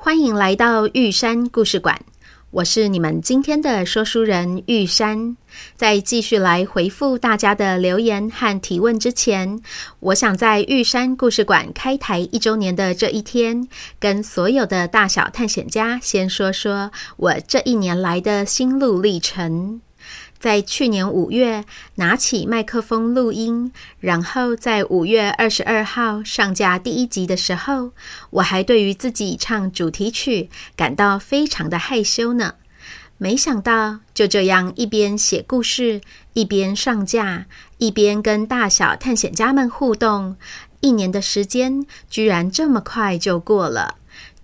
欢迎来到玉山故事馆。我是你们今天的说书人玉山。在继续来回复大家的留言和提问之前，我想在玉山故事馆开台一周年的这一天，跟所有的大小探险家先说说我这一年来的心路历程。在去年五月拿起麦克风录音，然后在五月二十二号上架第一集的时候，我还对于自己唱主题曲感到非常的害羞呢。没想到就这样一边写故事，一边上架，一边跟大小探险家们互动，一年的时间居然这么快就过了。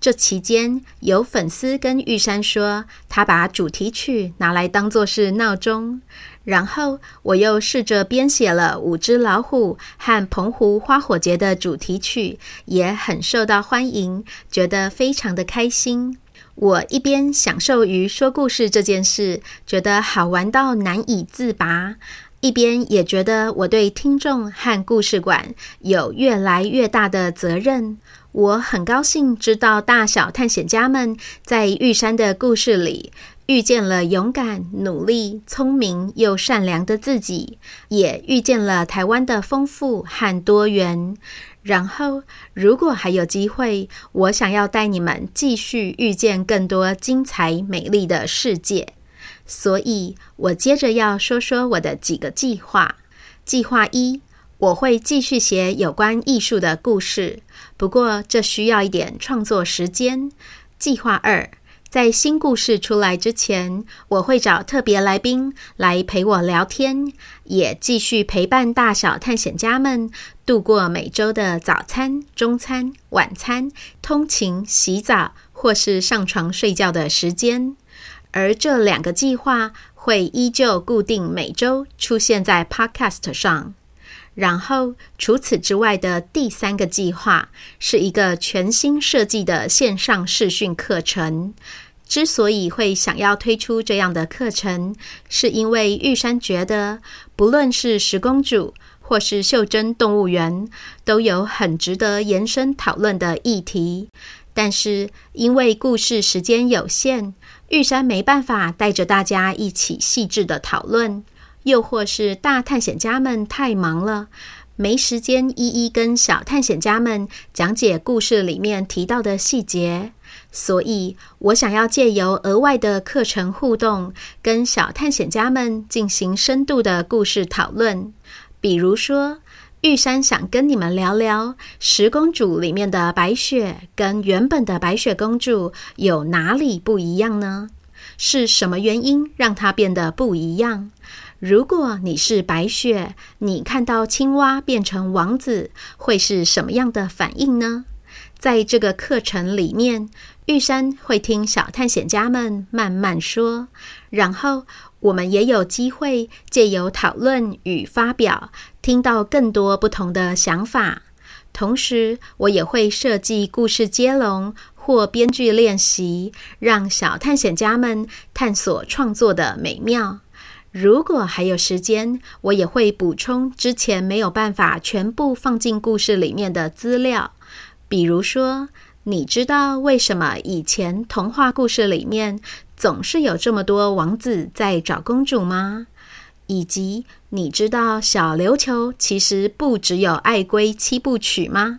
这期间，有粉丝跟玉山说，他把主题曲拿来当作是闹钟。然后，我又试着编写了五只老虎和澎湖花火节的主题曲，也很受到欢迎，觉得非常的开心。我一边享受于说故事这件事，觉得好玩到难以自拔，一边也觉得我对听众和故事馆有越来越大的责任。我很高兴知道大小探险家们在玉山的故事里遇见了勇敢、努力、聪明又善良的自己，也遇见了台湾的丰富和多元。然后，如果还有机会，我想要带你们继续遇见更多精彩美丽的世界。所以，我接着要说说我的几个计划。计划一。我会继续写有关艺术的故事，不过这需要一点创作时间。计划二，在新故事出来之前，我会找特别来宾来陪我聊天，也继续陪伴大小探险家们度过每周的早餐、中餐、晚餐、通勤、洗澡或是上床睡觉的时间。而这两个计划会依旧固定每周出现在 Podcast 上。然后，除此之外的第三个计划是一个全新设计的线上视讯课程。之所以会想要推出这样的课程，是因为玉山觉得，不论是十公主或是袖珍动物园，都有很值得延伸讨论的议题。但是因为故事时间有限，玉山没办法带着大家一起细致的讨论。又或是大探险家们太忙了，没时间一一跟小探险家们讲解故事里面提到的细节，所以我想要借由额外的课程互动，跟小探险家们进行深度的故事讨论。比如说，玉山想跟你们聊聊十公主里面的白雪跟原本的白雪公主有哪里不一样呢？是什么原因让它变得不一样？如果你是白雪，你看到青蛙变成王子，会是什么样的反应呢？在这个课程里面，玉山会听小探险家们慢慢说，然后我们也有机会借由讨论与发表，听到更多不同的想法。同时，我也会设计故事接龙或编剧练习，让小探险家们探索创作的美妙。如果还有时间，我也会补充之前没有办法全部放进故事里面的资料。比如说，你知道为什么以前童话故事里面总是有这么多王子在找公主吗？以及你知道小琉球其实不只有爱龟七部曲吗？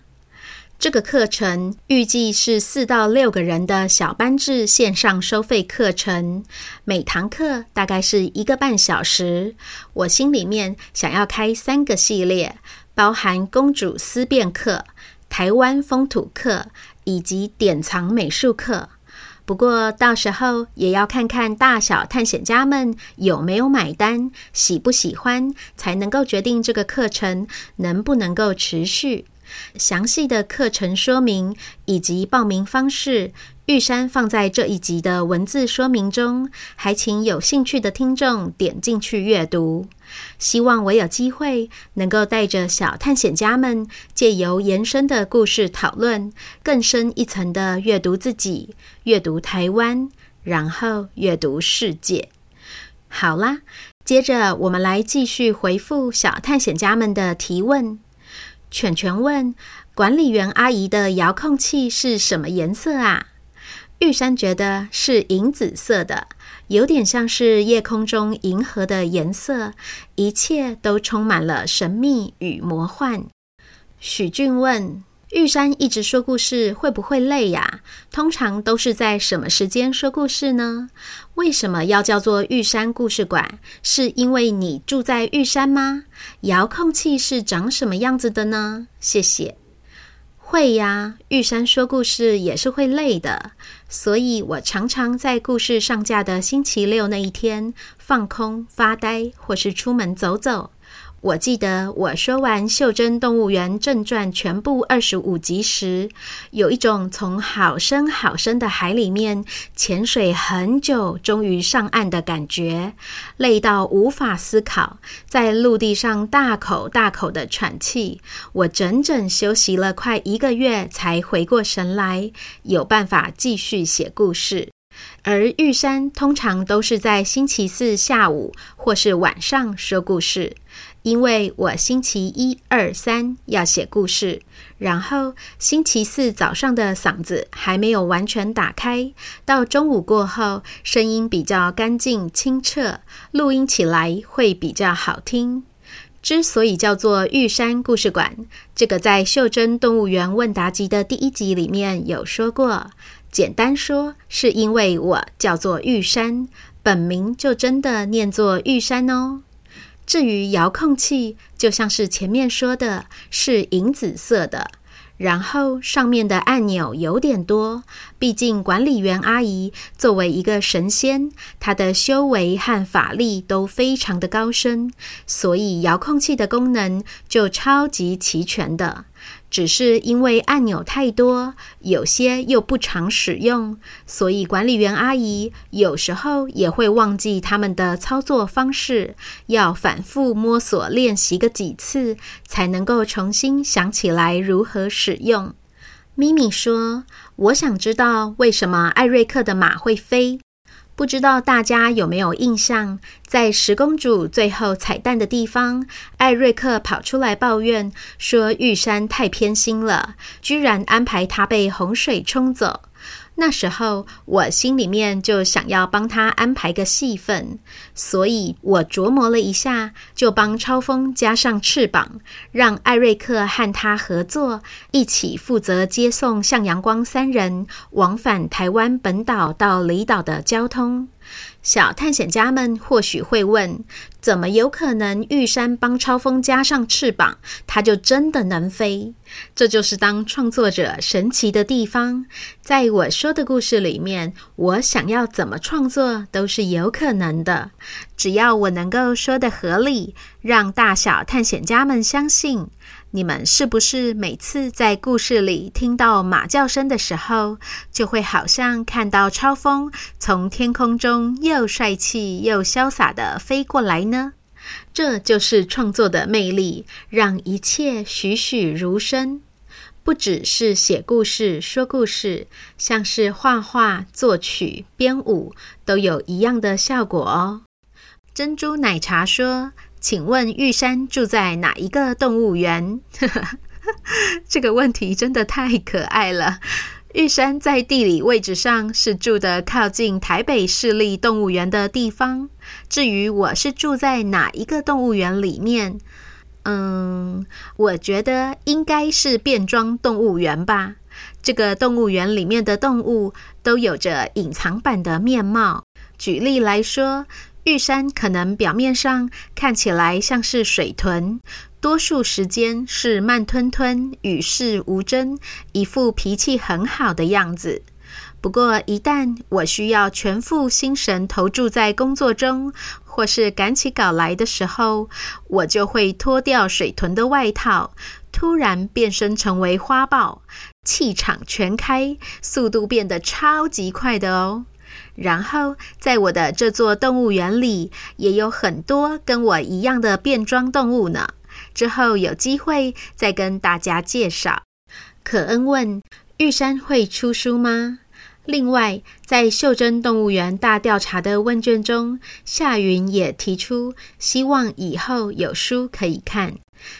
这个课程预计是四到六个人的小班制线上收费课程，每堂课大概是一个半小时。我心里面想要开三个系列，包含公主思辨课、台湾风土课以及典藏美术课。不过到时候也要看看大小探险家们有没有买单，喜不喜欢，才能够决定这个课程能不能够持续。详细的课程说明以及报名方式，玉山放在这一集的文字说明中，还请有兴趣的听众点进去阅读。希望我有机会能够带着小探险家们，借由延伸的故事讨论，更深一层的阅读自己，阅读台湾，然后阅读世界。好啦，接着我们来继续回复小探险家们的提问。犬犬问：管理员阿姨的遥控器是什么颜色啊？玉山觉得是银紫色的，有点像是夜空中银河的颜色，一切都充满了神秘与魔幻。许俊问：玉山一直说故事会不会累呀？通常都是在什么时间说故事呢？为什么要叫做玉山故事馆？是因为你住在玉山吗？遥控器是长什么样子的呢？谢谢。会呀，玉山说故事也是会累的，所以我常常在故事上架的星期六那一天放空发呆，或是出门走走。我记得我说完《袖珍动物园正传》全部二十五集时，有一种从好深好深的海里面潜水很久，终于上岸的感觉，累到无法思考，在陆地上大口大口的喘气。我整整休息了快一个月，才回过神来，有办法继续写故事。而玉山通常都是在星期四下午或是晚上说故事。因为我星期一、二、三要写故事，然后星期四早上的嗓子还没有完全打开，到中午过后，声音比较干净清澈，录音起来会比较好听。之所以叫做玉山故事馆，这个在《袖珍动物园问答集》的第一集里面有说过。简单说，是因为我叫做玉山，本名就真的念作玉山哦。至于遥控器，就像是前面说的，是银紫色的，然后上面的按钮有点多。毕竟管理员阿姨作为一个神仙，她的修为和法力都非常的高深，所以遥控器的功能就超级齐全的。只是因为按钮太多，有些又不常使用，所以管理员阿姨有时候也会忘记他们的操作方式，要反复摸索练习个几次，才能够重新想起来如何使用。咪咪说：“我想知道为什么艾瑞克的马会飞。”不知道大家有没有印象，在十公主最后彩蛋的地方，艾瑞克跑出来抱怨说玉山太偏心了，居然安排他被洪水冲走。那时候我心里面就想要帮他安排个戏份，所以我琢磨了一下，就帮超风加上翅膀，让艾瑞克和他合作，一起负责接送向阳光三人往返台湾本岛到离岛的交通。小探险家们或许会问：怎么有可能玉山帮超风加上翅膀，它就真的能飞？这就是当创作者神奇的地方。在我说的故事里面，我想要怎么创作都是有可能的，只要我能够说得合理，让大小探险家们相信。你们是不是每次在故事里听到马叫声的时候，就会好像看到超风从天空中又帅气又潇洒地飞过来呢？这就是创作的魅力，让一切栩栩如生。不只是写故事、说故事，像是画画、作曲、编舞，都有一样的效果哦。珍珠奶茶说。请问玉山住在哪一个动物园？这个问题真的太可爱了。玉山在地理位置上是住的靠近台北市立动物园的地方。至于我是住在哪一个动物园里面，嗯，我觉得应该是变装动物园吧。这个动物园里面的动物都有着隐藏版的面貌。举例来说。玉山可能表面上看起来像是水豚，多数时间是慢吞吞、与世无争，一副脾气很好的样子。不过一旦我需要全副心神投注在工作中，或是赶起稿来的时候，我就会脱掉水豚的外套，突然变身成为花豹，气场全开，速度变得超级快的哦。然后，在我的这座动物园里，也有很多跟我一样的变装动物呢。之后有机会再跟大家介绍。可恩问：玉山会出书吗？另外，在袖珍动物园大调查的问卷中，夏云也提出希望以后有书可以看。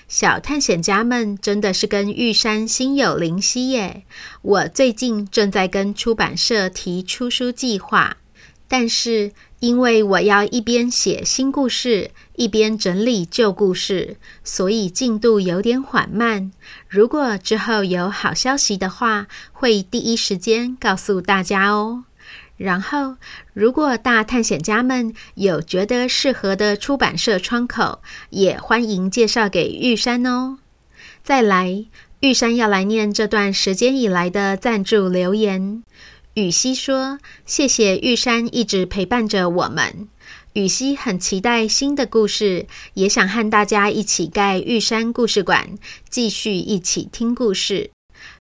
小探险家们真的是跟玉山心有灵犀耶！我最近正在跟出版社提出书计划，但是因为我要一边写新故事，一边整理旧故事，所以进度有点缓慢。如果之后有好消息的话，会第一时间告诉大家哦。然后，如果大探险家们有觉得适合的出版社窗口，也欢迎介绍给玉山哦。再来，玉山要来念这段时间以来的赞助留言。雨熙说：“谢谢玉山一直陪伴着我们。雨熙很期待新的故事，也想和大家一起盖玉山故事馆，继续一起听故事。”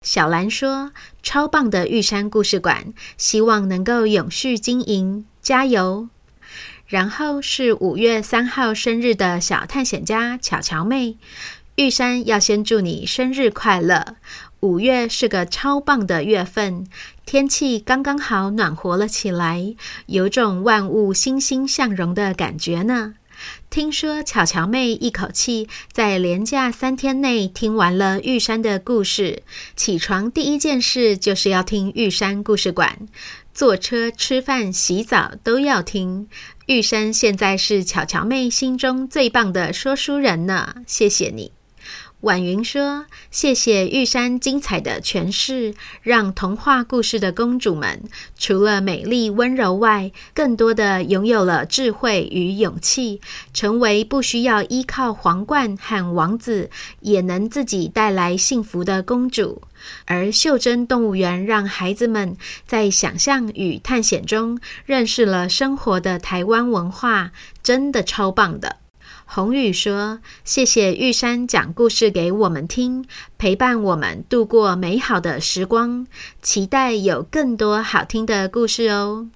小兰说：“超棒的玉山故事馆，希望能够永续经营，加油！”然后是五月三号生日的小探险家巧巧妹，玉山要先祝你生日快乐。五月是个超棒的月份，天气刚刚好，暖和了起来，有种万物欣欣向荣的感觉呢。听说巧巧妹一口气在连假三天内听完了玉山的故事，起床第一件事就是要听玉山故事馆，坐车、吃饭、洗澡都要听。玉山现在是巧巧妹心中最棒的说书人呢，谢谢你。婉云说：“谢谢玉山精彩的诠释，让童话故事的公主们除了美丽温柔外，更多的拥有了智慧与勇气，成为不需要依靠皇冠和王子，也能自己带来幸福的公主。而袖珍动物园让孩子们在想象与探险中认识了生活的台湾文化，真的超棒的。”红雨说：“谢谢玉山讲故事给我们听，陪伴我们度过美好的时光。期待有更多好听的故事哦。”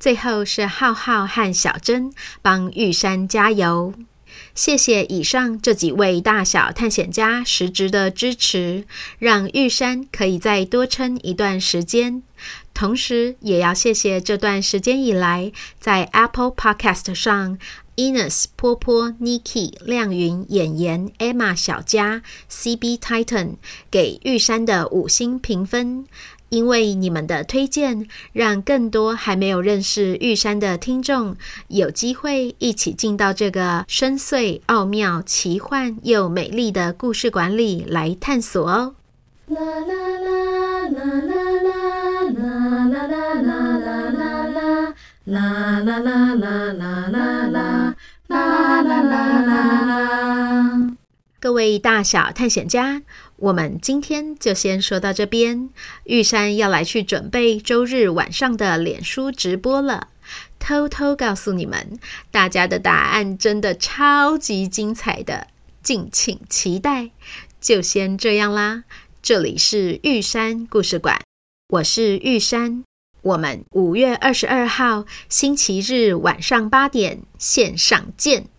最后是浩浩和小珍帮玉山加油。谢谢以上这几位大小探险家实质的支持，让玉山可以再多撑一段时间。同时，也要谢谢这段时间以来在 Apple Podcast 上。Ines 波波、Niki 亮云、演员 Emma 小佳、CB Titan 给玉山的五星评分，因为你们的推荐，让更多还没有认识玉山的听众有机会一起进到这个深邃、奥妙、奇幻又美丽的故事馆里来探索哦。啦啦啦啦啦啦啦啦啦啦啦啦啦。啦啦啦啦啦啦啦啦啦啦啦！各位大小探险家，我们今天就先说到这边。玉山要来去准备周日晚上的脸书直播了，偷偷告诉你们，大家的答案真的超级精彩的，敬请期待。就先这样啦，这里是玉山故事馆，我是玉山。我们五月二十二号星期日晚上八点线上见。